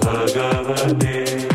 Bhagavatee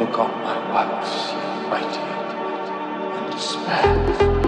Look on my wax, mighty and despair.